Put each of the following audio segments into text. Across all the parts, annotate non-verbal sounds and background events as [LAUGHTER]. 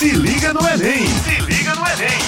Se liga no Enem! Se liga no Enem!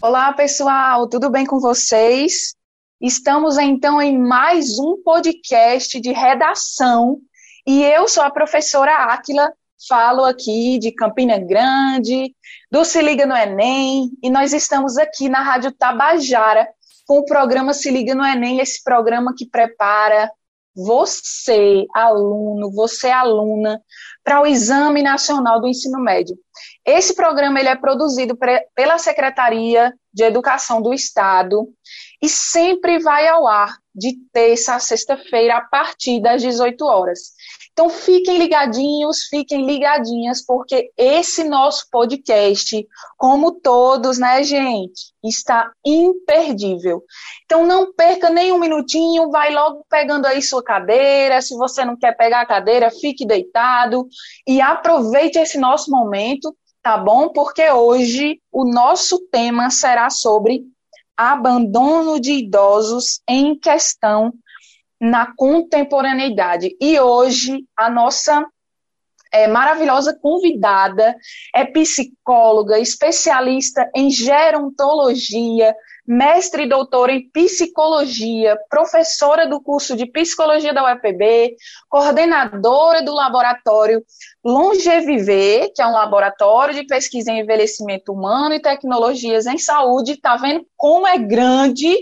Olá, pessoal, tudo bem com vocês? Estamos então em mais um podcast de redação e eu sou a professora Áquila, falo aqui de Campina Grande, do Se Liga no Enem, e nós estamos aqui na Rádio Tabajara com o programa Se Liga no Enem, esse programa que prepara você, aluno, você, aluna, para o Exame Nacional do Ensino Médio. Esse programa ele é produzido pela Secretaria de Educação do Estado e sempre vai ao ar de terça a sexta-feira a partir das 18 horas. Então fiquem ligadinhos, fiquem ligadinhas, porque esse nosso podcast, como todos, né, gente, está imperdível. Então não perca nem um minutinho, vai logo pegando aí sua cadeira. Se você não quer pegar a cadeira, fique deitado e aproveite esse nosso momento, tá bom? Porque hoje o nosso tema será sobre abandono de idosos em questão na contemporaneidade. E hoje a nossa é, maravilhosa convidada é psicóloga, especialista em gerontologia, mestre e doutora em psicologia, professora do curso de psicologia da UEPB, coordenadora do laboratório Longeviver, que é um laboratório de pesquisa em envelhecimento humano e tecnologias em saúde. Tá vendo como é grande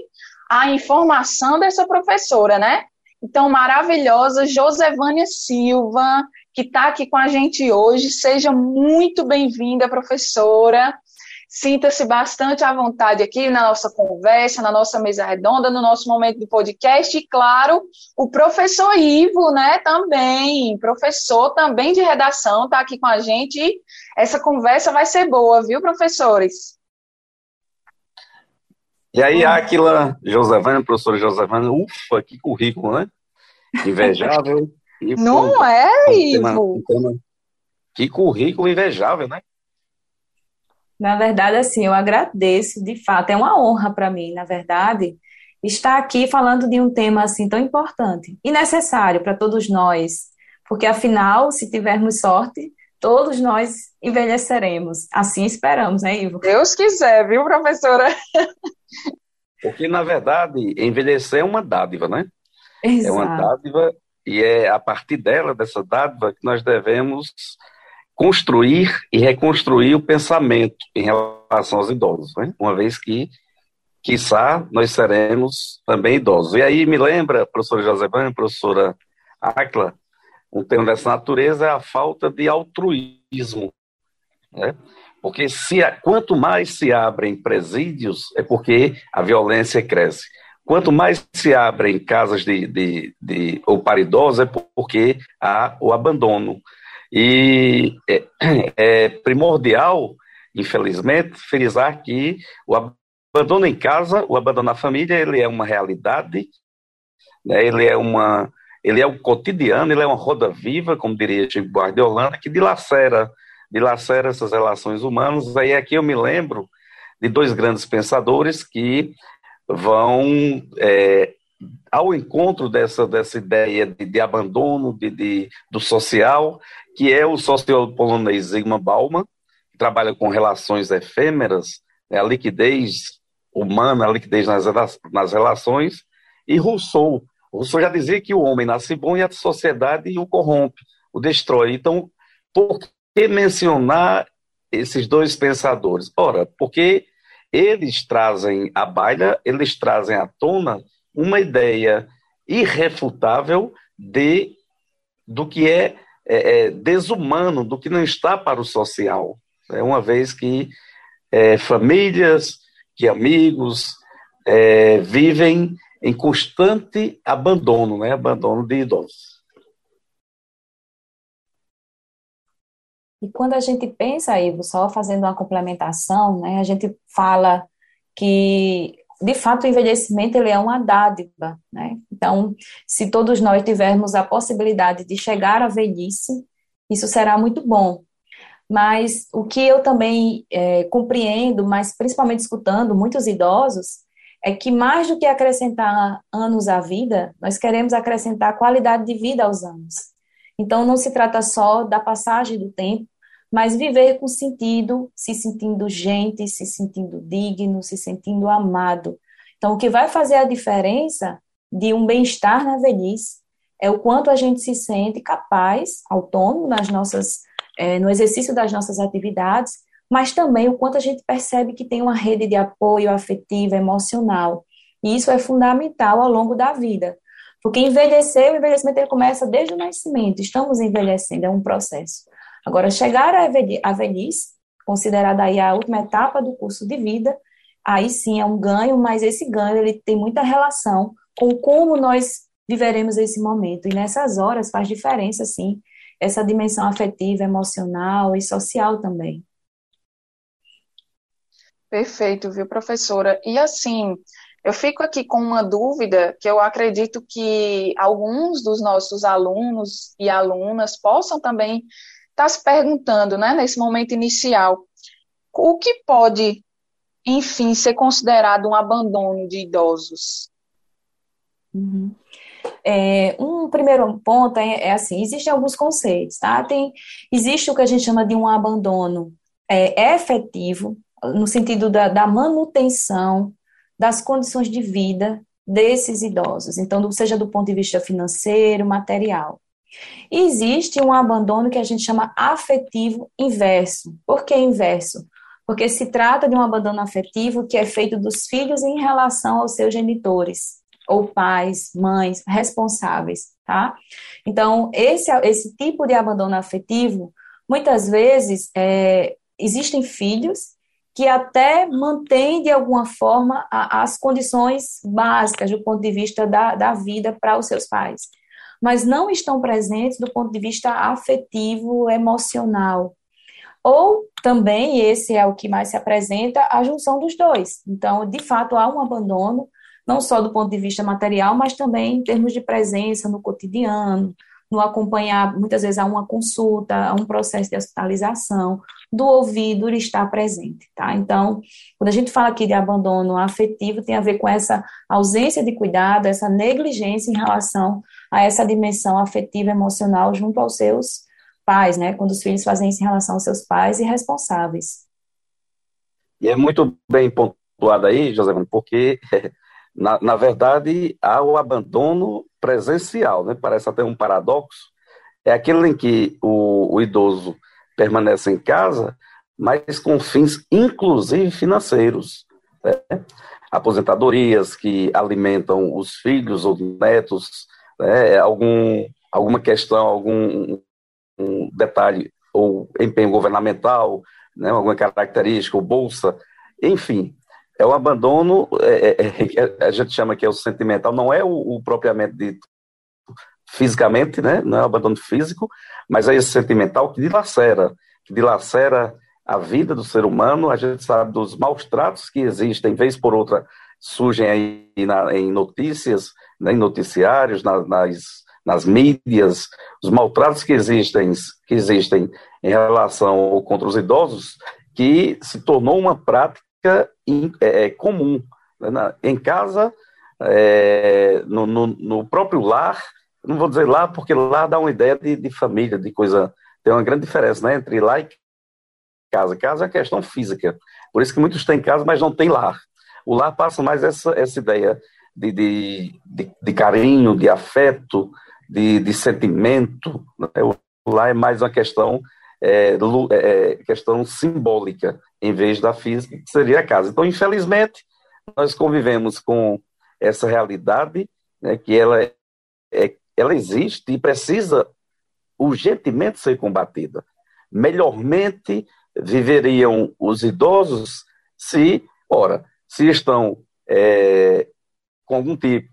a informação dessa professora, né? Então, maravilhosa Josevânia Silva, que está aqui com a gente hoje. Seja muito bem-vinda, professora. Sinta-se bastante à vontade aqui na nossa conversa, na nossa mesa redonda, no nosso momento de podcast. E, claro, o professor Ivo, né, também, professor também de redação, está aqui com a gente. Essa conversa vai ser boa, viu, professores? E aí, Aquila, Josevana, professora Josevana, ufa, que currículo, né? Invejável. [LAUGHS] Não pô, é, Ivo? Tema, tema, que currículo invejável, né? Na verdade, assim, eu agradeço, de fato, é uma honra para mim, na verdade, estar aqui falando de um tema assim tão importante e necessário para todos nós, porque afinal, se tivermos sorte, todos nós envelheceremos. Assim esperamos, né, Ivo? Deus quiser, viu, professora? [LAUGHS] Porque, na verdade, envelhecer é uma dádiva, né? Exato. É uma dádiva e é a partir dela, dessa dádiva, que nós devemos construir e reconstruir o pensamento em relação aos idosos, né? uma vez que, quiçá, nós seremos também idosos. E aí me lembra, professora Josebane, professora Acla, um tema dessa natureza é a falta de altruísmo. Né? Porque se, quanto mais se abrem presídios, é porque a violência cresce. Quanto mais se abrem casas de, de, de ou para idosos, é porque há o abandono. E é, é primordial, infelizmente, frisar que o abandono em casa, o abandono na família, ele é uma realidade, né? ele é uma ele é o cotidiano, ele é uma roda viva, como diria Chico Buarque que dilacera dilacera essas relações humanas. Aí aqui eu me lembro de dois grandes pensadores que vão é, ao encontro dessa, dessa ideia de, de abandono de, de, do social, que é o sociólogo polonês Zygmunt Bauman, que trabalha com relações efêmeras, né, a liquidez humana, a liquidez nas, nas relações, e Rousseau. Rousseau já dizia que o homem nasce bom e a sociedade o corrompe, o destrói. Então, por que mencionar esses dois pensadores? Ora, porque eles trazem à baila, eles trazem à tona uma ideia irrefutável de do que é, é, é desumano, do que não está para o social. É uma vez que é, famílias, que amigos é, vivem em constante abandono, né? abandono de idosos. E quando a gente pensa, Ivo, só fazendo uma complementação, né, a gente fala que, de fato, o envelhecimento ele é uma dádiva. Né? Então, se todos nós tivermos a possibilidade de chegar à velhice, isso será muito bom. Mas o que eu também é, compreendo, mas principalmente escutando muitos idosos, é que mais do que acrescentar anos à vida, nós queremos acrescentar qualidade de vida aos anos. Então, não se trata só da passagem do tempo, mas viver com sentido, se sentindo gente, se sentindo digno, se sentindo amado. Então, o que vai fazer a diferença de um bem-estar na velhice é o quanto a gente se sente capaz, autônomo nas nossas, é, no exercício das nossas atividades, mas também o quanto a gente percebe que tem uma rede de apoio afetivo, emocional. E isso é fundamental ao longo da vida. Porque envelhecer, o envelhecimento ele começa desde o nascimento, estamos envelhecendo, é um processo. Agora, chegar à velhice, considerada aí a última etapa do curso de vida, aí sim é um ganho, mas esse ganho ele tem muita relação com como nós viveremos esse momento. E nessas horas faz diferença, sim, essa dimensão afetiva, emocional e social também. Perfeito, viu, professora? E assim, eu fico aqui com uma dúvida que eu acredito que alguns dos nossos alunos e alunas possam também estar tá se perguntando, né, nesse momento inicial, o que pode, enfim, ser considerado um abandono de idosos? Uhum. É, um primeiro ponto é, é, assim, existem alguns conceitos, tá? Tem, existe o que a gente chama de um abandono é, efetivo, no sentido da, da manutenção das condições de vida desses idosos, então, seja do ponto de vista financeiro, material. Existe um abandono que a gente chama afetivo inverso. Por que inverso? Porque se trata de um abandono afetivo que é feito dos filhos em relação aos seus genitores, ou pais, mães, responsáveis, tá? Então, esse, esse tipo de abandono afetivo, muitas vezes, é, existem filhos que até mantém de alguma forma as condições básicas do ponto de vista da, da vida para os seus pais, mas não estão presentes do ponto de vista afetivo, emocional. Ou também, esse é o que mais se apresenta, a junção dos dois. Então, de fato, há um abandono, não só do ponto de vista material, mas também em termos de presença no cotidiano, no acompanhar, muitas vezes, a uma consulta, a um processo de hospitalização, do ouvido estar presente, tá? Então, quando a gente fala aqui de abandono afetivo, tem a ver com essa ausência de cuidado, essa negligência em relação a essa dimensão afetiva emocional junto aos seus pais, né? Quando os filhos fazem isso em relação aos seus pais e responsáveis. E é muito bem pontuado aí, José, porque [LAUGHS] na, na verdade há o abandono presencial, né? Parece até um paradoxo. É aquele em que o, o idoso permanece em casa, mas com fins inclusive financeiros. Né? Aposentadorias que alimentam os filhos ou netos, né? algum, alguma questão, algum um detalhe, ou empenho governamental, né? alguma característica, ou bolsa, enfim. É o abandono, é, é, é, a gente chama que é o sentimental, não é o, o propriamente dito fisicamente, né? Não é o abandono físico, mas é esse sentimental que dilacera, que dilacera a vida do ser humano. A gente sabe dos maus tratos que existem, vez por outra, surgem aí na, em notícias, né, em noticiários, na, nas, nas mídias, os maltratos que existem, que existem em relação contra os idosos, que se tornou uma prática in, é, é comum. Né? Em casa, é, no, no, no próprio lar, não vou dizer lá, porque lá dá uma ideia de, de família, de coisa. Tem uma grande diferença né, entre lá e casa. Casa é questão física. Por isso que muitos têm casa, mas não têm lar. O lar passa mais essa, essa ideia de, de, de, de carinho, de afeto, de, de sentimento. Né? O é mais uma questão, é, é, questão simbólica, em vez da física, que seria a casa. Então, infelizmente, nós convivemos com essa realidade, né, que ela é, é ela existe e precisa urgentemente ser combatida. Melhormente viveriam os idosos se, ora, se estão é, com algum tipo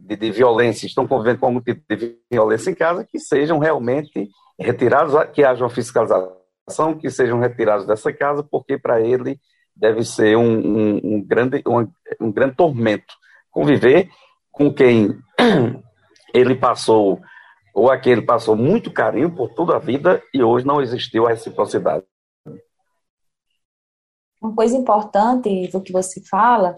de, de, violência, estão convivendo com algum tipo de violência em casa, que sejam realmente retirados, que haja uma fiscalização, que sejam retirados dessa casa, porque para ele deve ser um, um, um grande, um, um grande tormento conviver com quem [CLEARS THROAT] ele passou, ou aquele passou muito carinho por toda a vida e hoje não existiu a reciprocidade. Uma coisa importante do que você fala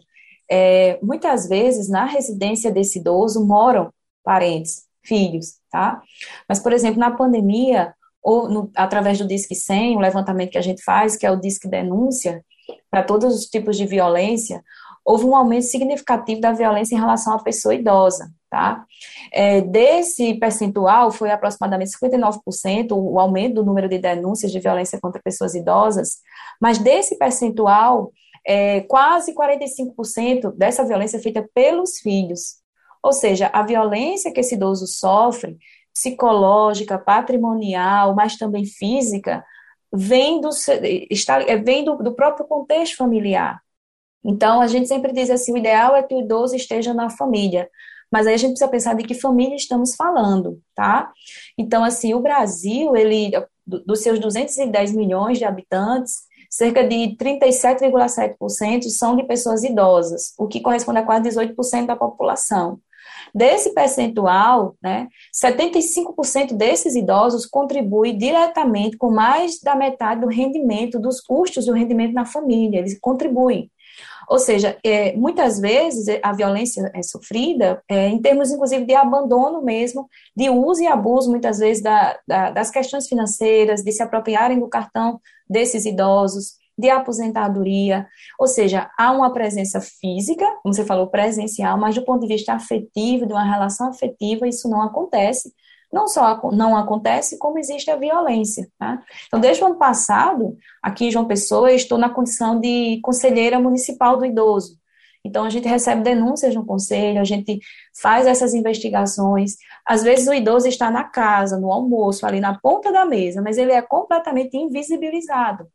é, muitas vezes na residência desse idoso moram parentes, filhos, tá? Mas, por exemplo, na pandemia, ou no, através do Disque 100, o levantamento que a gente faz, que é o Disque Denúncia, para todos os tipos de violência, houve um aumento significativo da violência em relação à pessoa idosa, tá? É, desse percentual, foi aproximadamente 59% o aumento do número de denúncias de violência contra pessoas idosas, mas desse percentual, é, quase 45% dessa violência é feita pelos filhos. Ou seja, a violência que esse idoso sofre, psicológica, patrimonial, mas também física, vem do, está, é, vem do, do próprio contexto familiar. Então, a gente sempre diz assim, o ideal é que o idoso esteja na família, mas aí a gente precisa pensar de que família estamos falando, tá? Então, assim, o Brasil, ele, dos seus 210 milhões de habitantes, cerca de 37,7% são de pessoas idosas, o que corresponde a quase 18% da população. Desse percentual, né, 75% desses idosos contribuem diretamente com mais da metade do rendimento, dos custos do rendimento na família, eles contribuem. Ou seja, é, muitas vezes a violência é sofrida é, em termos, inclusive, de abandono mesmo, de uso e abuso, muitas vezes, da, da, das questões financeiras, de se apropriarem do cartão desses idosos, de aposentadoria, ou seja, há uma presença física, como você falou, presencial, mas do ponto de vista afetivo, de uma relação afetiva, isso não acontece, não só não acontece, como existe a violência. Tá? Então, desde o ano passado, aqui em João Pessoa, estou na condição de conselheira municipal do idoso. Então, a gente recebe denúncias no conselho, a gente faz essas investigações. Às vezes, o idoso está na casa, no almoço, ali na ponta da mesa, mas ele é completamente invisibilizado.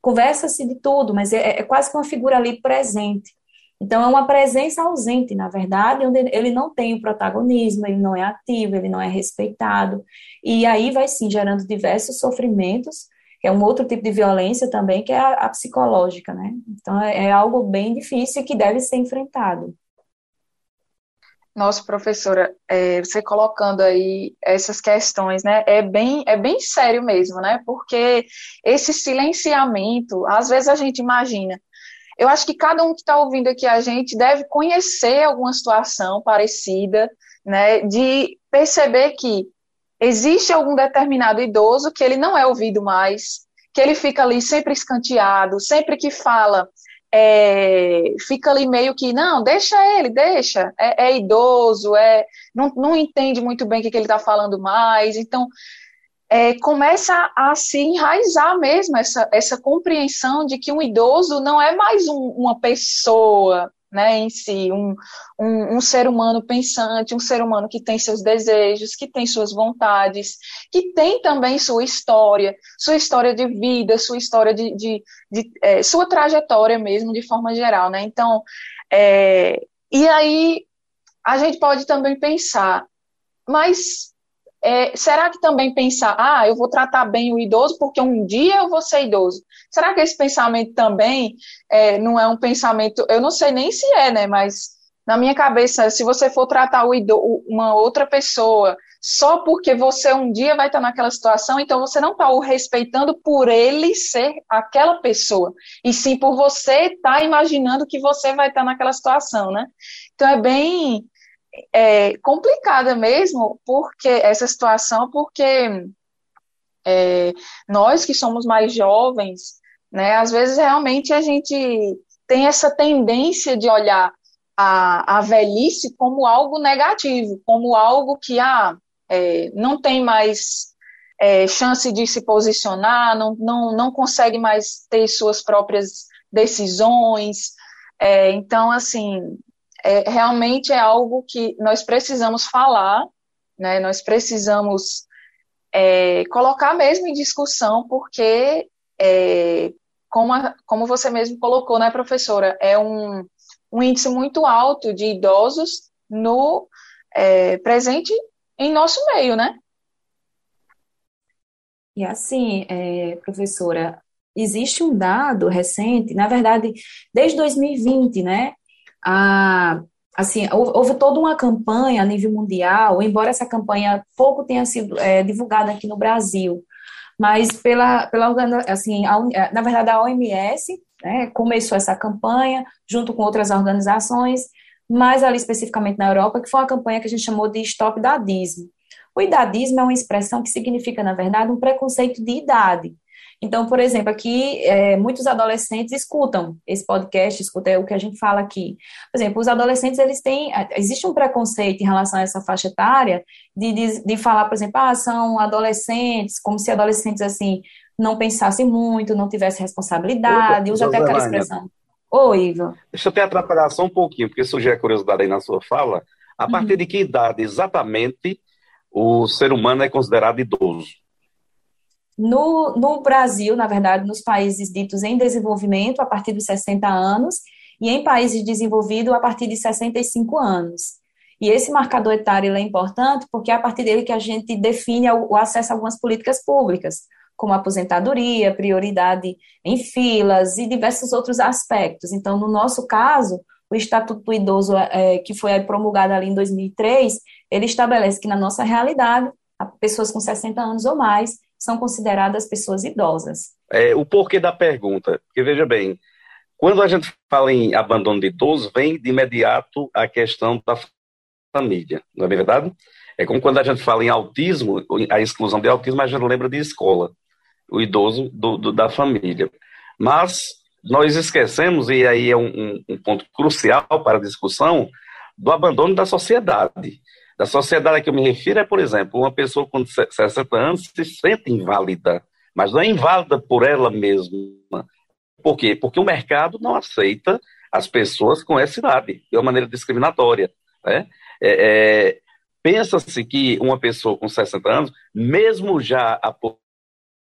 Conversa-se de tudo, mas é, é quase que uma figura ali presente. Então, é uma presença ausente, na verdade, onde ele não tem o protagonismo, ele não é ativo, ele não é respeitado. E aí vai sim gerando diversos sofrimentos, que é um outro tipo de violência também, que é a, a psicológica, né? Então, é, é algo bem difícil e que deve ser enfrentado. Nossa, professora, é, você colocando aí essas questões, né, é bem, é bem sério mesmo, né, porque esse silenciamento, às vezes a gente imagina, eu acho que cada um que está ouvindo aqui a gente deve conhecer alguma situação parecida, né, de perceber que existe algum determinado idoso que ele não é ouvido mais, que ele fica ali sempre escanteado, sempre que fala, é, fica ali meio que, não, deixa ele, deixa, é, é idoso, é, não, não entende muito bem o que, que ele está falando mais, então é, começa a se enraizar mesmo essa, essa compreensão de que um idoso não é mais um, uma pessoa né, em si, um, um, um, ser humano pensante, um ser humano que tem seus desejos, que tem suas vontades, que tem também sua história, sua história de vida, sua história de, de, de é, sua trajetória mesmo, de forma geral, né? Então, é, e aí a gente pode também pensar, mas é, será que também pensar, ah, eu vou tratar bem o idoso porque um dia eu vou ser idoso? Será que esse pensamento também é, não é um pensamento, eu não sei nem se é, né, mas na minha cabeça, se você for tratar idoso, uma outra pessoa só porque você um dia vai estar naquela situação, então você não está o respeitando por ele ser aquela pessoa, e sim por você estar tá imaginando que você vai estar naquela situação, né? Então é bem é, complicada mesmo, porque essa situação, porque é, nós que somos mais jovens, né, às vezes realmente a gente tem essa tendência de olhar a, a velhice como algo negativo, como algo que ah, é, não tem mais é, chance de se posicionar, não, não, não consegue mais ter suas próprias decisões. É, então, assim, é, realmente é algo que nós precisamos falar, né? Nós precisamos é, colocar mesmo em discussão, porque, é, como, a, como você mesmo colocou, né, professora, é um, um índice muito alto de idosos no é, presente em nosso meio, né? E assim, é, professora, existe um dado recente, na verdade, desde 2020, né? A, assim, houve toda uma campanha a nível mundial, embora essa campanha pouco tenha sido é, divulgada aqui no Brasil, mas pela, pela assim, a, é, na verdade a OMS né, começou essa campanha junto com outras organizações, mas ali especificamente na Europa, que foi uma campanha que a gente chamou de Stop Dadismo, O idadismo é uma expressão que significa, na verdade, um preconceito de idade. Então, por exemplo, aqui é, muitos adolescentes escutam esse podcast, escutam o que a gente fala aqui. Por exemplo, os adolescentes, eles têm, existe um preconceito em relação a essa faixa etária de, de, de falar, por exemplo, ah, são adolescentes, como se adolescentes, assim, não pensassem muito, não tivessem responsabilidade, usa até aquela expressão. Oi, Ivo. Deixa eu até atrapalhar só um pouquinho, porque surgiu a curiosidade aí na sua fala. A partir uhum. de que idade exatamente o ser humano é considerado idoso? No, no Brasil, na verdade, nos países ditos em desenvolvimento, a partir dos 60 anos, e em países desenvolvidos, a partir de 65 anos. E esse marcador etário é importante porque é a partir dele que a gente define o acesso a algumas políticas públicas, como aposentadoria, prioridade em filas e diversos outros aspectos. Então, no nosso caso, o Estatuto do Idoso, é, que foi promulgado ali em 2003, ele estabelece que na nossa realidade, pessoas com 60 anos ou mais são consideradas pessoas idosas. É, o porquê da pergunta, porque veja bem, quando a gente fala em abandono de idoso, vem de imediato a questão da família, não é verdade? É como quando a gente fala em autismo, a exclusão de autismo, a gente lembra de escola, o idoso do, do, da família. Mas nós esquecemos, e aí é um, um ponto crucial para a discussão, do abandono da sociedade. Da sociedade a que eu me refiro é, por exemplo, uma pessoa com 60 anos se sente inválida, mas não é inválida por ela mesma. Por quê? Porque o mercado não aceita as pessoas com essa idade, de uma maneira discriminatória. Né? É, é, Pensa-se que uma pessoa com 60 anos, mesmo já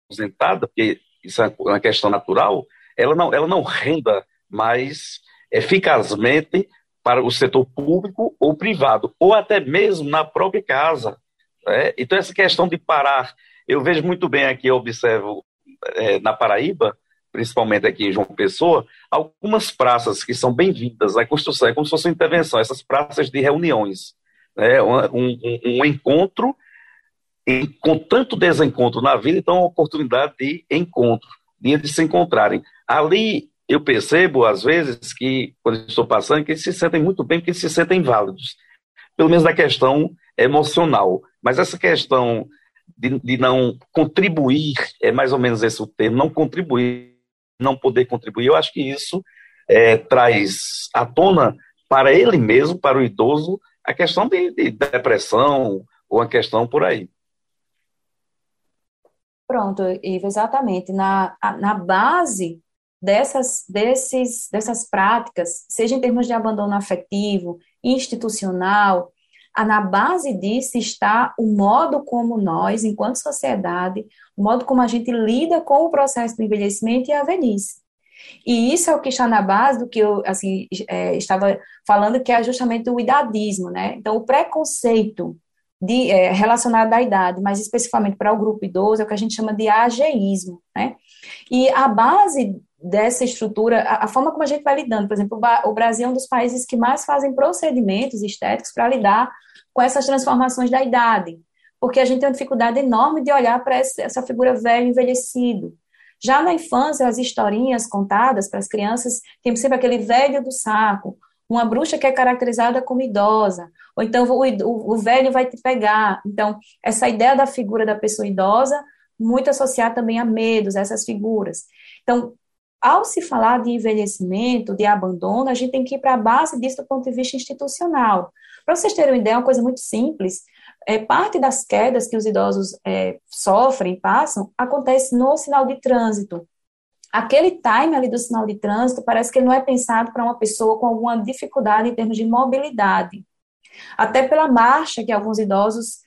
aposentada, porque isso é uma questão natural, ela não, ela não renda mais eficazmente para o setor público ou privado, ou até mesmo na própria casa. Né? Então, essa questão de parar, eu vejo muito bem aqui, eu observo é, na Paraíba, principalmente aqui em João Pessoa, algumas praças que são bem-vindas à construção, é como se fosse uma intervenção, essas praças de reuniões, né? um, um, um encontro com tanto desencontro na vida, então é uma oportunidade de encontro, de se encontrarem. Ali eu percebo, às vezes, que, quando estou passando, que eles se sentem muito bem, porque eles se sentem válidos. Pelo menos na questão emocional. Mas essa questão de, de, não contribuir, é mais ou menos esse o termo, não contribuir, não poder contribuir, eu acho que isso é, traz à tona para ele mesmo, para o idoso, a questão de, de depressão ou a questão por aí. Pronto, Ivo, exatamente. Na, na base dessas, desses, dessas práticas, seja em termos de abandono afetivo, institucional, na base disso está o modo como nós, enquanto sociedade, o modo como a gente lida com o processo do envelhecimento e a velhice. E isso é o que está na base do que eu assim, é, estava falando, que é justamente o idadismo, né? Então, o preconceito de, é, relacionado à idade, mas especificamente para o grupo idoso, é o que a gente chama de ageísmo, né? E a base dessa estrutura, a, a, forma como a gente vai lidando, por exemplo, o, Brasil é um dos países que mais fazem procedimentos estéticos para lidar com essas transformações da idade, porque a gente tem uma dificuldade enorme de olhar para essa figura velho envelhecido. Já na infância, as historinhas contadas para as crianças tem sempre aquele velho do saco, uma bruxa que é caracterizada como idosa, ou então o, o, o velho vai te pegar. Então, essa ideia da figura da pessoa idosa, muito associada também a medos, essas figuras. Então, ao se falar de envelhecimento, de abandono, a gente tem que ir para a base disso do ponto de vista institucional. Para vocês terem uma ideia, uma coisa muito simples, é, parte das quedas que os idosos é, sofrem, passam, acontece no sinal de trânsito. Aquele time ali do sinal de trânsito parece que não é pensado para uma pessoa com alguma dificuldade em termos de mobilidade. Até pela marcha que alguns idosos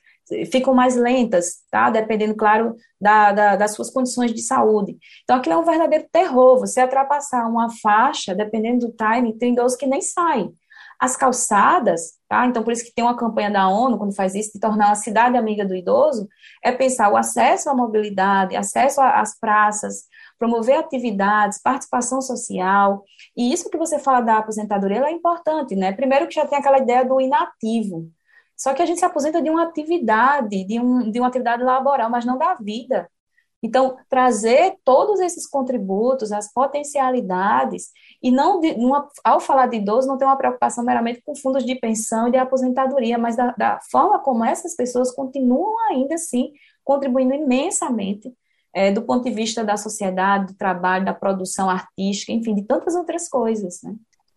ficam mais lentas, tá? Dependendo, claro, da, da, das suas condições de saúde. Então, aquilo é um verdadeiro terror. Você ultrapassar uma faixa, dependendo do timing, tem idosos que nem saem. As calçadas, tá? Então, por isso que tem uma campanha da ONU, quando faz isso, de tornar uma cidade amiga do idoso, é pensar o acesso à mobilidade, acesso às praças, promover atividades, participação social. E isso que você fala da aposentadoria é importante, né? Primeiro que já tem aquela ideia do inativo. Só que a gente se aposenta de uma atividade, de, um, de uma atividade laboral, mas não da vida. Então, trazer todos esses contributos, as potencialidades, e não, de, ao falar de idoso, não ter uma preocupação meramente com fundos de pensão e de aposentadoria, mas da, da forma como essas pessoas continuam ainda assim contribuindo imensamente é, do ponto de vista da sociedade, do trabalho, da produção artística, enfim, de tantas outras coisas, né?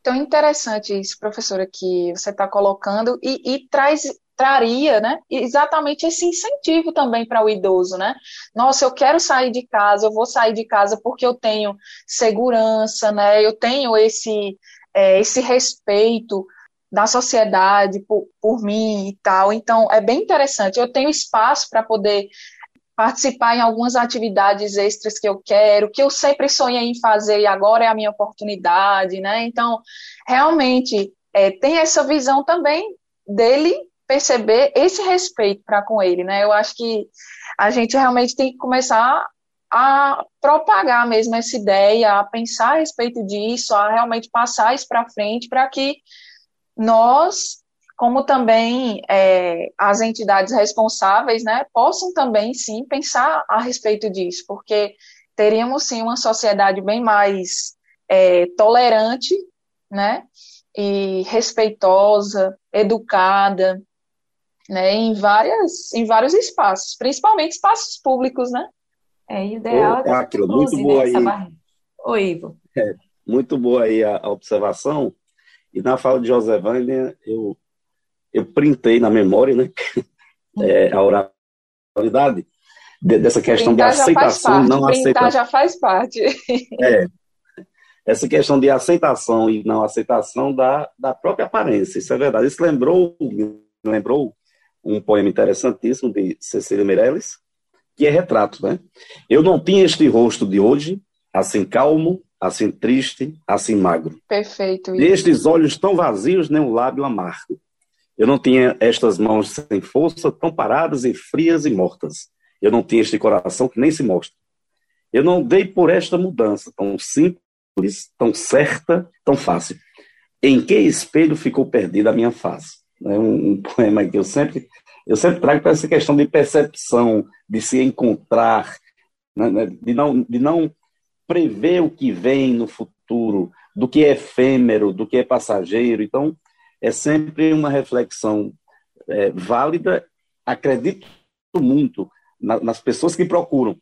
Então, interessante isso, professora, que você está colocando e, e, traz traria, né, exatamente esse incentivo também para o idoso, né? Nossa, eu quero sair de casa, eu vou sair de casa porque eu tenho segurança, né? Eu tenho esse é, esse respeito da sociedade por, por mim e tal. Então, é bem interessante. Eu tenho espaço para poder participar em algumas atividades extras que eu quero, que eu sempre sonhei em fazer e agora é a minha oportunidade, né? Então, realmente, é, tem essa visão também dele perceber esse respeito para com ele, né? Eu acho que a gente realmente tem que começar a propagar mesmo essa ideia, a pensar a respeito disso, a realmente passar isso para frente, para que nós como também é, as entidades responsáveis, né, possam também, sim, pensar a respeito disso, porque teríamos, sim, uma sociedade bem mais é, tolerante, né, e respeitosa, educada, né, em, várias, em vários espaços, principalmente espaços públicos, né. É ideal. Ô, Aquilo, muito boa aí. Oi, Ivo. É, muito boa aí a, a observação. E na fala de José Wagner, eu eu printei na memória, né? É, a oralidade dessa questão de aceitação e não aceitação. já faz parte. [LAUGHS] É, essa questão de aceitação e não aceitação da, da própria aparência, isso é verdade. Isso lembrou, lembrou um poema interessantíssimo de Cecília Meirelles, que é retrato, né? Eu não tinha este rosto de hoje, assim calmo, assim triste, assim magro. Perfeito. E estes olhos tão vazios, nem um lábio amargo. Eu não tinha estas mãos sem força, tão paradas e frias e mortas. Eu não tinha este coração que nem se mostra. Eu não dei por esta mudança tão simples, tão certa, tão fácil. Em que espelho ficou perdida a minha face? É um, um [LAUGHS] poema que eu sempre, eu sempre trago para essa questão de percepção, de se encontrar, né, né, de, não, de não prever o que vem no futuro, do que é efêmero, do que é passageiro. Então, é sempre uma reflexão é, válida. Acredito muito na, nas pessoas que procuram,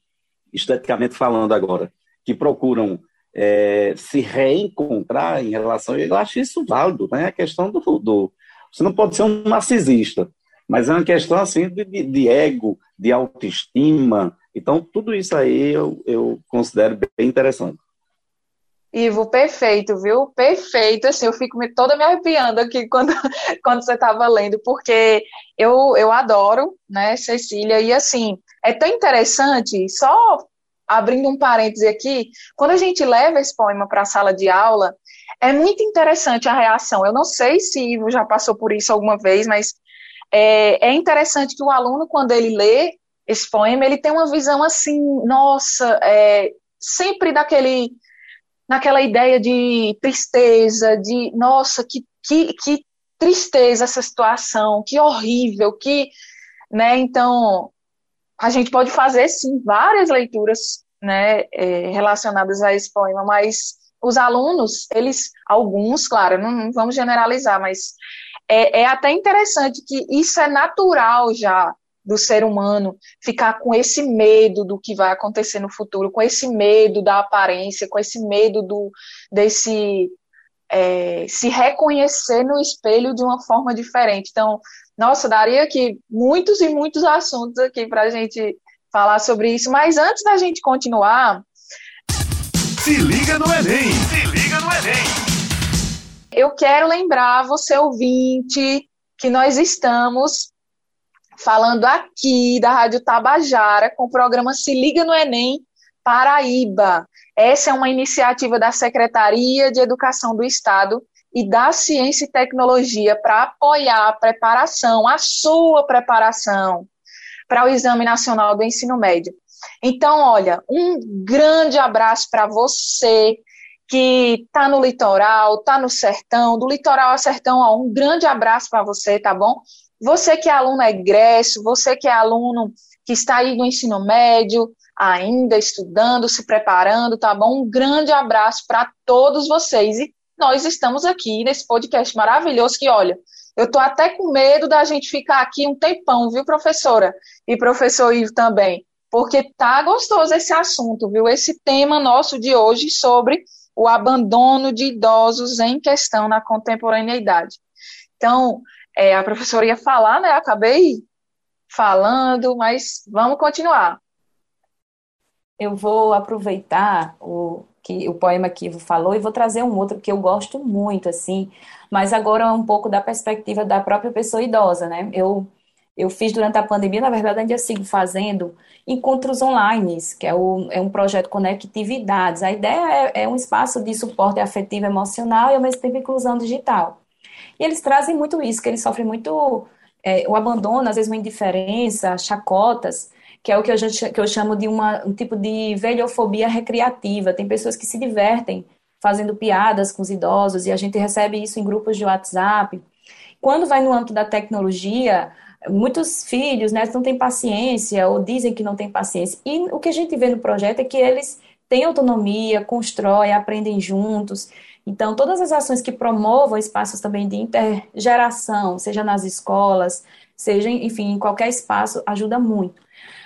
esteticamente falando agora, que procuram é, se reencontrar em relação. Eu acho isso válido, né? A questão do, do, Você não pode ser um narcisista, mas é uma questão assim de, de, ego, de autoestima. Então, tudo isso aí eu, eu considero bem interessante. Ivo, perfeito, viu? Perfeito. Assim, eu fico me, toda me arrepiando aqui [LAUGHS] quando, quando você estava lendo, porque eu, eu adoro, né, Cecília, e assim, é tão interessante, só abrindo um parêntese aqui, quando a gente leva esse poema para a sala de aula, é muito interessante a reação. Eu não sei se Ivo já passou por isso alguma vez, mas é, é interessante que o aluno, quando ele lê esse poema, ele tem uma visão assim, nossa, é, sempre daquele naquela ideia de tristeza, de nossa, que, que, que tristeza essa situação, que horrível, que, né, então, a gente pode fazer, sim, várias leituras, né, é, relacionadas a esse poema, mas os alunos, eles, alguns, claro, não, não vamos generalizar, mas é, é até interessante que isso é natural já, do ser humano ficar com esse medo do que vai acontecer no futuro, com esse medo da aparência, com esse medo do desse é, se reconhecer no espelho de uma forma diferente. Então, nossa, daria aqui muitos e muitos assuntos aqui para a gente falar sobre isso. Mas antes da gente continuar, se liga no Enem, se liga no Enem. Eu quero lembrar você ouvinte que nós estamos falando aqui da Rádio Tabajara com o programa Se Liga no Enem Paraíba. Essa é uma iniciativa da Secretaria de Educação do Estado e da Ciência e Tecnologia para apoiar a preparação, a sua preparação para o Exame Nacional do Ensino Médio. Então, olha, um grande abraço para você que está no litoral, está no sertão, do litoral ao sertão, ó, um grande abraço para você, tá bom? Você que é aluno egresso, você que é aluno que está aí no ensino médio, ainda estudando, se preparando, tá bom? Um grande abraço para todos vocês. E nós estamos aqui nesse podcast maravilhoso que, olha, eu tô até com medo da gente ficar aqui um tempão, viu, professora? E professor Ivo também, porque tá gostoso esse assunto, viu? Esse tema nosso de hoje sobre o abandono de idosos em questão na contemporaneidade. Então, é, a professora ia falar, né? Acabei falando, mas vamos continuar. Eu vou aproveitar o que o poema que Ivo falou e vou trazer um outro que eu gosto muito, assim, mas agora um pouco da perspectiva da própria pessoa idosa, né? Eu eu fiz durante a pandemia, na verdade, ainda sigo fazendo encontros online, que é, o, é um projeto Conectividades. A ideia é, é um espaço de suporte afetivo emocional e, ao mesmo tempo, inclusão digital. E eles trazem muito isso, que eles sofrem muito é, o abandono, às vezes uma indiferença, chacotas, que é o que eu, que eu chamo de uma, um tipo de velhofobia recreativa. Tem pessoas que se divertem fazendo piadas com os idosos e a gente recebe isso em grupos de WhatsApp. Quando vai no âmbito da tecnologia, muitos filhos né, não têm paciência ou dizem que não têm paciência. E o que a gente vê no projeto é que eles têm autonomia, constroem, aprendem juntos. Então, todas as ações que promovam espaços também de intergeração, seja nas escolas, seja, enfim, em qualquer espaço, ajuda muito.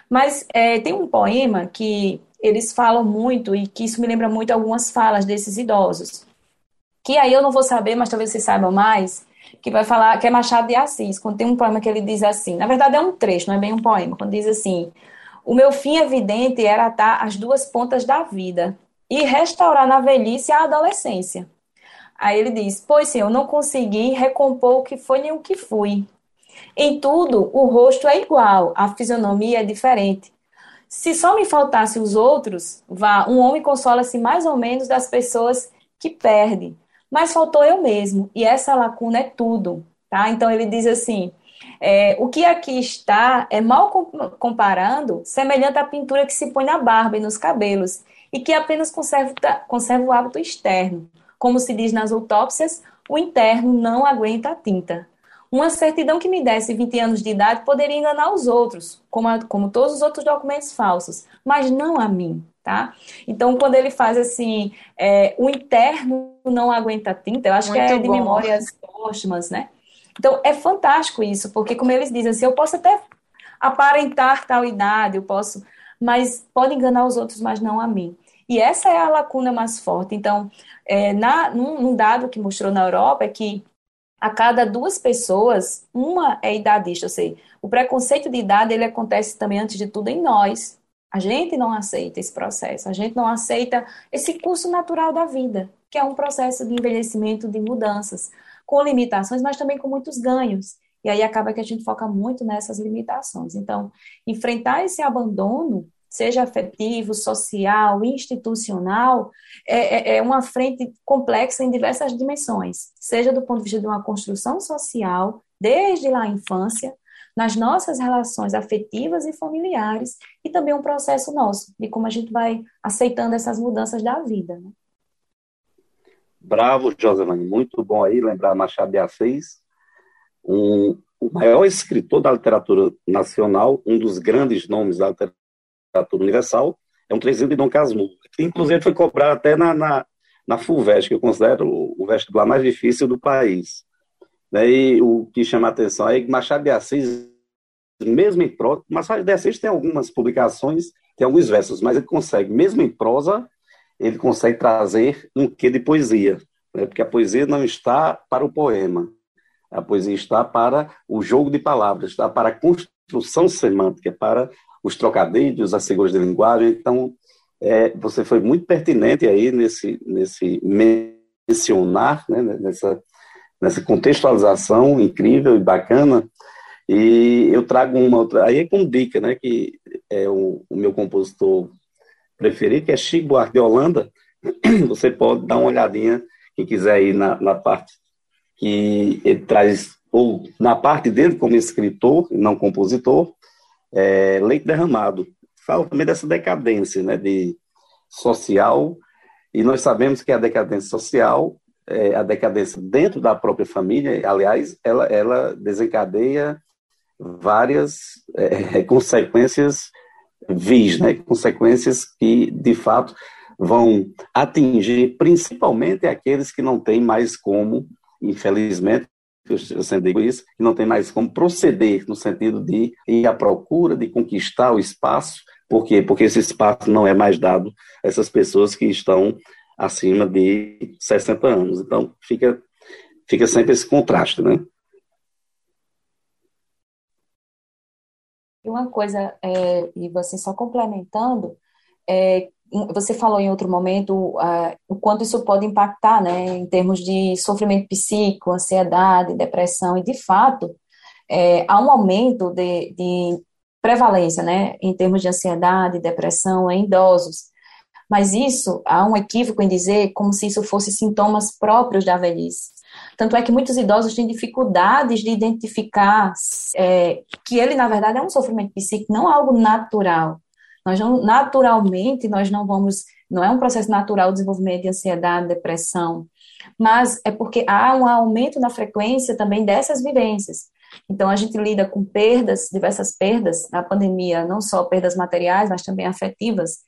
Mas é, tem um poema que eles falam muito e que isso me lembra muito algumas falas desses idosos. Que aí eu não vou saber, mas talvez vocês saibam mais, que vai falar, que é Machado de Assis, quando tem um poema que ele diz assim, na verdade é um trecho, não é bem um poema, quando diz assim, o meu fim evidente era atar as duas pontas da vida, e restaurar na velhice a adolescência. Aí ele diz: Pois sim, eu não consegui recompor o que foi nem o que fui. Em tudo, o rosto é igual, a fisionomia é diferente. Se só me faltasse os outros, vá, um homem consola-se mais ou menos das pessoas que perde. Mas faltou eu mesmo, e essa lacuna é tudo, tá? Então ele diz assim: é, o que aqui está é mal comparando, semelhante à pintura que se põe na barba e nos cabelos, e que apenas conserva, conserva o hábito externo. Como se diz nas autópsias, o interno não aguenta a tinta. Uma certidão que me desse 20 anos de idade poderia enganar os outros, como, a, como todos os outros documentos falsos, mas não a mim, tá? Então, quando ele faz assim, é, o interno não aguenta a tinta, eu acho Muito que é de memórias póstumas, né? Então, é fantástico isso, porque como eles dizem assim, eu posso até aparentar tal idade, eu posso, mas pode enganar os outros, mas não a mim. E essa é a lacuna mais forte. Então, é, na, num, num dado que mostrou na Europa é que a cada duas pessoas, uma é idadista, ou seja, o preconceito de idade ele acontece também antes de tudo em nós. A gente não aceita esse processo, a gente não aceita esse curso natural da vida, que é um processo de envelhecimento, de mudanças, com limitações, mas também com muitos ganhos. E aí acaba que a gente foca muito nessas limitações. Então, enfrentar esse abandono seja afetivo, social, institucional, é, é, é uma frente complexa em diversas dimensões, seja do ponto de vista de uma construção social, desde lá a infância, nas nossas relações afetivas e familiares, e também um processo nosso, de como a gente vai aceitando essas mudanças da vida. Né? Bravo, Joselane, muito bom aí lembrar Machado de Assis, um, o maior escritor da literatura nacional, um dos grandes nomes da literatura universal, é um trezinho de Dom Casmurro, que inclusive foi cobrado até na, na, na FUVEST, que eu considero o vestibular mais difícil do país. Daí o que chama a atenção é que Machado de Assis, mesmo em prosa, Machado de Assis tem algumas publicações, tem alguns versos, mas ele consegue, mesmo em prosa, ele consegue trazer um quê de poesia, né? porque a poesia não está para o poema, a poesia está para o jogo de palavras, está para a construção semântica, para os trocadilhos, as figuras de linguagem. Então, é, você foi muito pertinente aí nesse, nesse mencionar, né, nessa, nessa contextualização incrível e bacana. E eu trago uma outra, aí é com dica, né, que é o, o meu compositor preferido, que é Chico Buarque de Holanda. [CLEARS THROAT] Você pode dar uma olhadinha, quem quiser ir na, na parte que ele traz, ou na parte dele como escritor, não compositor, é, leite derramado. Fala também dessa decadência né, de social, e nós sabemos que a decadência social, é, a decadência dentro da própria família, aliás, ela, ela desencadeia várias é, [LAUGHS] consequências vis, né? Consequências que, de fato, vão atingir principalmente aqueles que não têm mais como, infelizmente, eu sempre digo isso, não tem mais como proceder no sentido de ir à procura, de conquistar o espaço. Por quê? Porque esse espaço não é mais dado a essas pessoas que estão acima de 60 anos. Então, fica, fica sempre esse contraste, né? E uma coisa, é, e você só complementando, é, você falou em outro momento uh, o quanto isso pode impactar, né, em termos de sofrimento psíquico, ansiedade, depressão, e de fato, é, há um aumento de, de, prevalência, né, em termos de ansiedade, depressão em idosos. Mas isso, há um equívoco em dizer como se isso fosse sintomas próprios da velhice. Tanto é que muitos idosos têm dificuldades de identificar é, que ele, na verdade, é um sofrimento psíquico, não algo natural. Nós não, naturalmente, nós não vamos, não é um processo natural o desenvolvimento de ansiedade, depressão, mas é porque há um aumento na frequência também dessas vivências. Então, a gente lida com perdas, diversas perdas na pandemia, não só perdas materiais, mas também afetivas.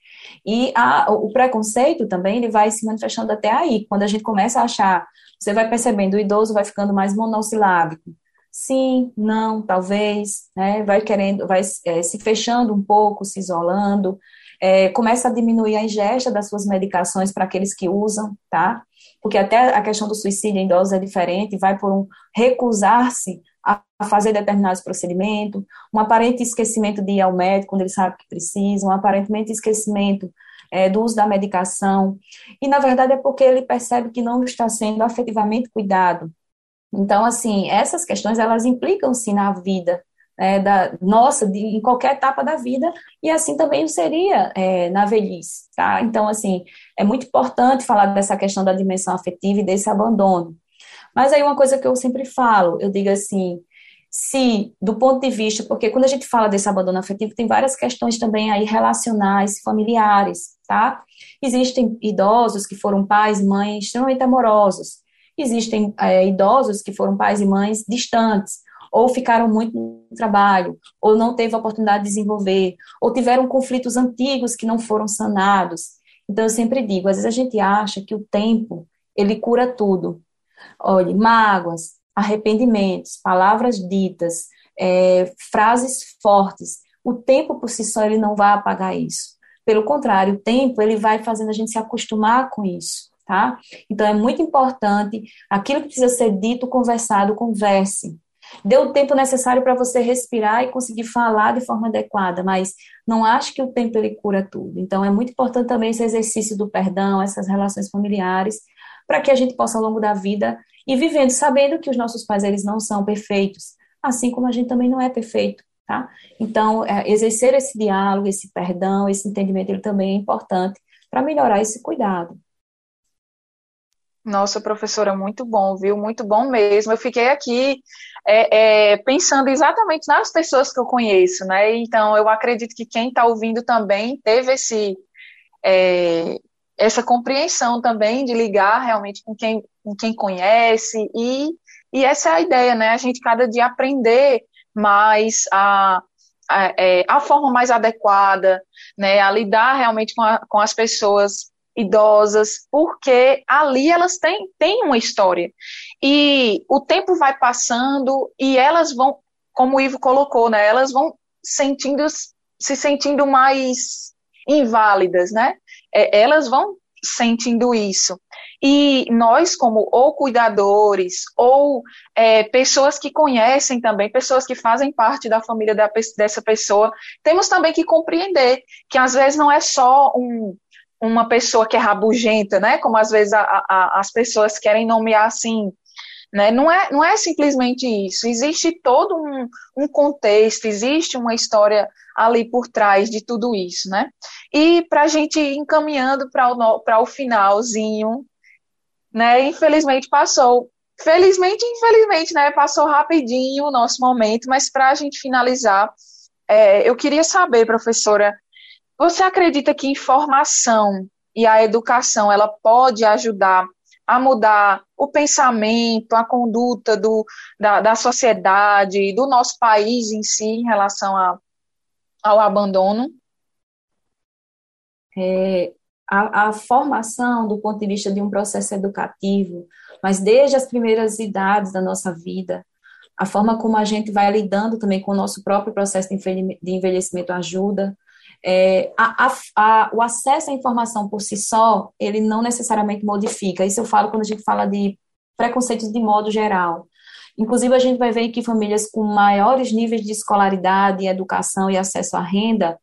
E a, o preconceito também ele vai se manifestando até aí. Quando a gente começa a achar, você vai percebendo, o idoso vai ficando mais monossilábico, sim, não, talvez, né? Vai querendo, vai é, se fechando um pouco, se isolando, é, começa a diminuir a ingesta das suas medicações para aqueles que usam, tá? Porque até a questão do suicídio em idosos é diferente, vai por um recusar-se a fazer determinados procedimentos, um aparente esquecimento de ir ao médico quando ele sabe que precisa, um aparentemente esquecimento é, do uso da medicação, e na verdade é porque ele percebe que não está sendo afetivamente cuidado, então, assim, essas questões, elas implicam, sim, na vida é, da nossa, de, em qualquer etapa da vida, e assim também seria é, na velhice, tá? Então, assim, é muito importante falar dessa questão da dimensão afetiva e desse abandono. Mas aí uma coisa que eu sempre falo, eu digo assim, se, do ponto de vista, porque quando a gente fala desse abandono afetivo, tem várias questões também aí relacionais, familiares, tá? Existem idosos que foram pais mães extremamente amorosos, Existem é, idosos que foram pais e mães distantes, ou ficaram muito no trabalho, ou não teve a oportunidade de desenvolver, ou tiveram conflitos antigos que não foram sanados. Então, eu sempre digo, às vezes a gente acha que o tempo, ele cura tudo. Olhe, mágoas, arrependimentos, palavras ditas, é, frases fortes, o tempo por si só, ele não vai apagar isso. Pelo contrário, o tempo, ele vai fazendo a gente se acostumar com isso tá? Então é muito importante aquilo que precisa ser dito, conversado, converse. Dê o tempo necessário para você respirar e conseguir falar de forma adequada, mas não acho que o tempo ele cura tudo. Então é muito importante também esse exercício do perdão, essas relações familiares, para que a gente possa ao longo da vida ir vivendo, sabendo que os nossos pais eles não são perfeitos, assim como a gente também não é perfeito. Tá? Então, é, exercer esse diálogo, esse perdão, esse entendimento, ele também é importante para melhorar esse cuidado. Nossa, professora, muito bom, viu? Muito bom mesmo. Eu fiquei aqui é, é, pensando exatamente nas pessoas que eu conheço, né? Então, eu acredito que quem está ouvindo também teve esse, é, essa compreensão também de ligar realmente com quem, com quem conhece. E, e essa é a ideia, né? A gente cada dia aprender mais a, a, é, a forma mais adequada, né? A lidar realmente com, a, com as pessoas idosas, porque ali elas têm, têm uma história. E o tempo vai passando e elas vão, como o Ivo colocou, né, elas vão sentindo, se sentindo mais inválidas, né? É, elas vão sentindo isso. E nós, como ou cuidadores, ou é, pessoas que conhecem também, pessoas que fazem parte da família da, dessa pessoa, temos também que compreender que às vezes não é só um, uma pessoa que é rabugenta, né? Como às vezes a, a, as pessoas querem nomear assim. Né? Não, é, não é simplesmente isso. Existe todo um, um contexto, existe uma história ali por trás de tudo isso, né? E para a gente ir encaminhando para o, o finalzinho, né? Infelizmente passou. Felizmente, infelizmente, né? Passou rapidinho o nosso momento, mas para a gente finalizar, é, eu queria saber, professora, você acredita que informação e a educação ela pode ajudar a mudar o pensamento, a conduta do, da, da sociedade, do nosso país em si em relação a, ao abandono? é, a, a, formação do ponto de vista de um processo educativo, mas desde as primeiras idades da nossa vida, a forma como a gente vai lidando também com o nosso próprio processo de envelhecimento ajuda. É, a, a, o acesso à informação por si só, ele não necessariamente modifica. Isso eu falo quando a gente fala de preconceitos de modo geral. Inclusive, a gente vai ver que famílias com maiores níveis de escolaridade, educação e acesso à renda,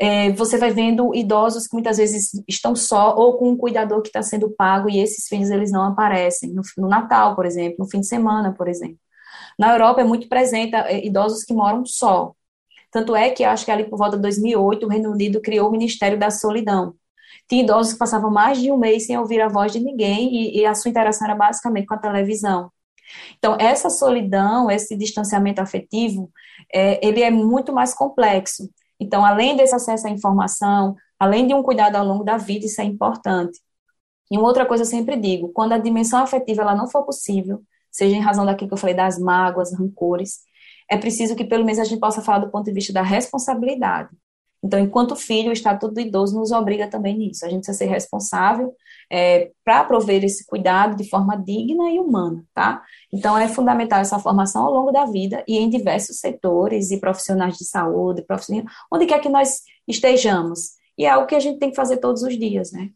é, você vai vendo idosos que muitas vezes estão só ou com um cuidador que está sendo pago e esses filhos eles não aparecem no, no, Natal, por exemplo, no fim de semana, por exemplo. Na Europa é muito presente é, idosos que moram só. Tanto é que acho que ali por volta de 2008 o Reino Unido criou o Ministério da Solidão. Tinha idosos que passavam mais de um mês sem ouvir a voz de ninguém e, e a sua interação era basicamente com a televisão. Então, essa solidão, esse distanciamento afetivo, é, ele é muito mais complexo. Então, além desse acesso à informação, além de um cuidado ao longo da vida, isso é importante. E uma outra coisa eu sempre digo, quando a dimensão afetiva ela não for possível, seja em razão daquilo que eu falei das mágoas, rancores, é preciso que pelo menos a gente possa falar do ponto de vista da responsabilidade. Então, enquanto filho, o Estatuto do Idoso nos obriga também nisso. A gente precisa ser responsável é, para prover esse cuidado de forma digna e humana, tá? Então, é fundamental essa formação ao longo da vida e em diversos setores e profissionais de saúde, profissionais, onde quer que nós estejamos. E é algo que a gente tem que fazer todos os dias, né?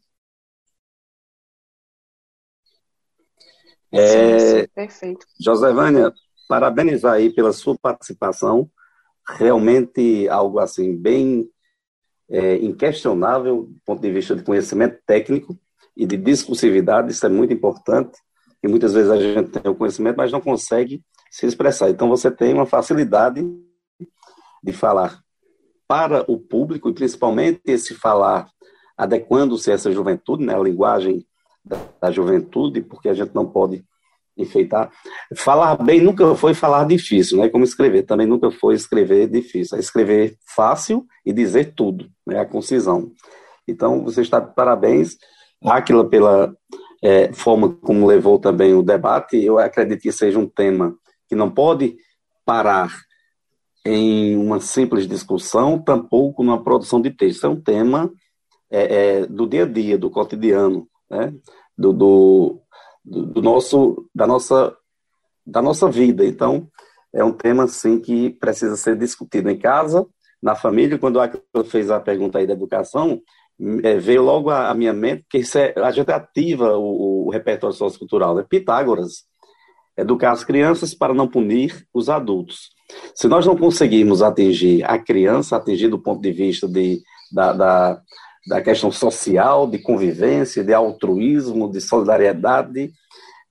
É, Perfeito. Josevânia, parabenizar aí pela sua participação. Realmente algo assim bem é, inquestionável do ponto de vista de conhecimento técnico e de discursividade, isso é muito importante, e muitas vezes a gente tem o conhecimento, mas não consegue se expressar. Então você tem uma facilidade de falar para o público, e principalmente esse falar adequando-se a essa juventude, né, a linguagem da, da juventude, porque a gente não pode enfeitar. Falar bem nunca foi falar difícil, né? Como escrever também nunca foi escrever difícil. É escrever fácil e dizer tudo, né? A concisão. Então, você está de parabéns, Áquila, pela é, forma como levou também o debate. Eu acredito que seja um tema que não pode parar em uma simples discussão, tampouco numa produção de texto. É um tema é, é, do dia a dia, do cotidiano, né? do, do do, do nosso, da nossa, da nossa vida. Então, é um tema, sim, que precisa ser discutido em casa, na família. Quando a fez a pergunta aí da educação, é, veio logo a, minha mente que é, a gente ativa o, o repertório sociocultural, né? Pitágoras, educar as crianças para não punir os adultos. Se nós não conseguirmos atingir a criança, atingir do ponto de vista de, da, da, da questão social, de convivência, de altruísmo, de solidariedade,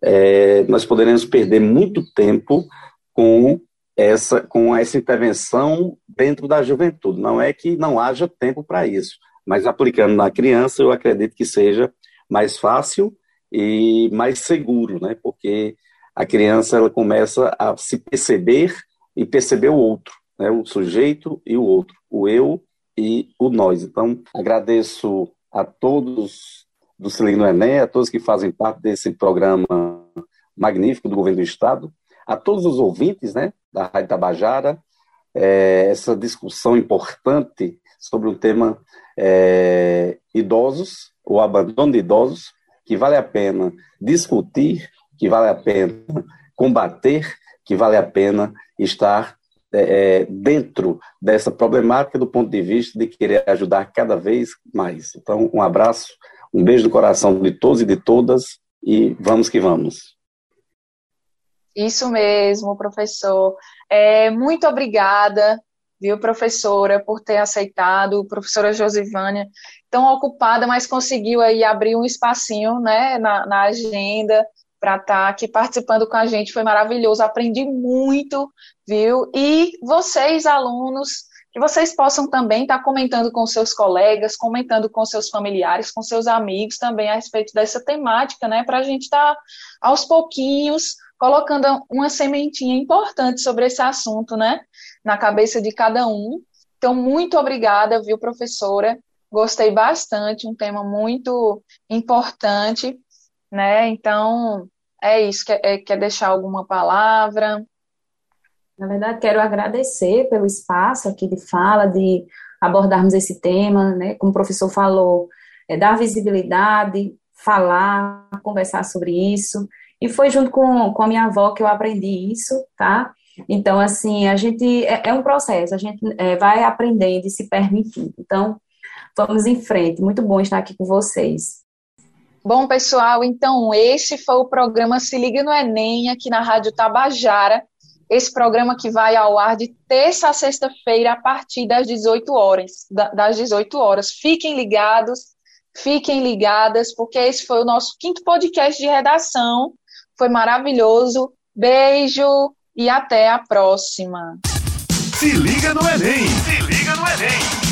é, nós poderemos perder muito tempo com essa, com essa intervenção dentro da juventude. Não é que não haja tempo para isso, mas aplicando na criança, eu acredito que seja mais fácil e mais seguro, né? Porque a criança ela começa a se perceber e perceber o outro, né? O sujeito e o outro, o eu e o nós. Então, agradeço a todos do Se no Enem, a todos que fazem parte desse programa magnífico do governo do Estado, a todos os ouvintes né, da Rádio Tabajara, é, essa discussão importante sobre o tema é, idosos, o abandono de idosos, que vale a pena discutir, que vale a pena combater, que vale a pena estar é, é, dentro dessa problemática do ponto de vista de querer ajudar cada vez mais. Então, um abraço, um beijo do coração de todos e de todas e vamos que vamos. Isso mesmo, professor. É, muito obrigada, viu, professora, por ter aceitado, professora Josivânia, tão ocupada, mas conseguiu aí abrir um espacinho, né, na, na agenda para estar tá aqui participando com a gente. Foi maravilhoso, aprendi muito, viu? E vocês, alunos, que vocês possam também estar tá comentando com seus colegas, comentando com seus familiares, com seus amigos também a respeito dessa temática, né? Para a gente estar tá, aos pouquinhos colocando uma sementinha importante sobre esse assunto, né? Na cabeça de cada um. Então, muito obrigada, viu, professora? Gostei bastante, um tema muito importante, né? Então, é isso, quer, é, quer deixar alguma palavra? Na verdade, quero agradecer pelo espaço aqui de fala, de abordarmos esse tema, né? Como o professor falou, é, dar visibilidade, falar, conversar sobre isso. E foi junto com, com a minha avó que eu aprendi isso, tá? Então, assim, a gente, é, é um processo, a gente é, vai aprendendo e se permitindo. Então, vamos em frente. Muito bom estar aqui com vocês. Bom, pessoal, então esse foi o programa Se Liga no Enem, aqui na Rádio Tabajara. Esse programa que vai ao ar de terça a sexta-feira, a partir das 18 horas. Das 18 horas. Fiquem ligados, fiquem ligadas, porque esse foi o nosso quinto podcast de redação. Foi maravilhoso. Beijo e até a próxima. Se liga no Enem! Se liga no Enem!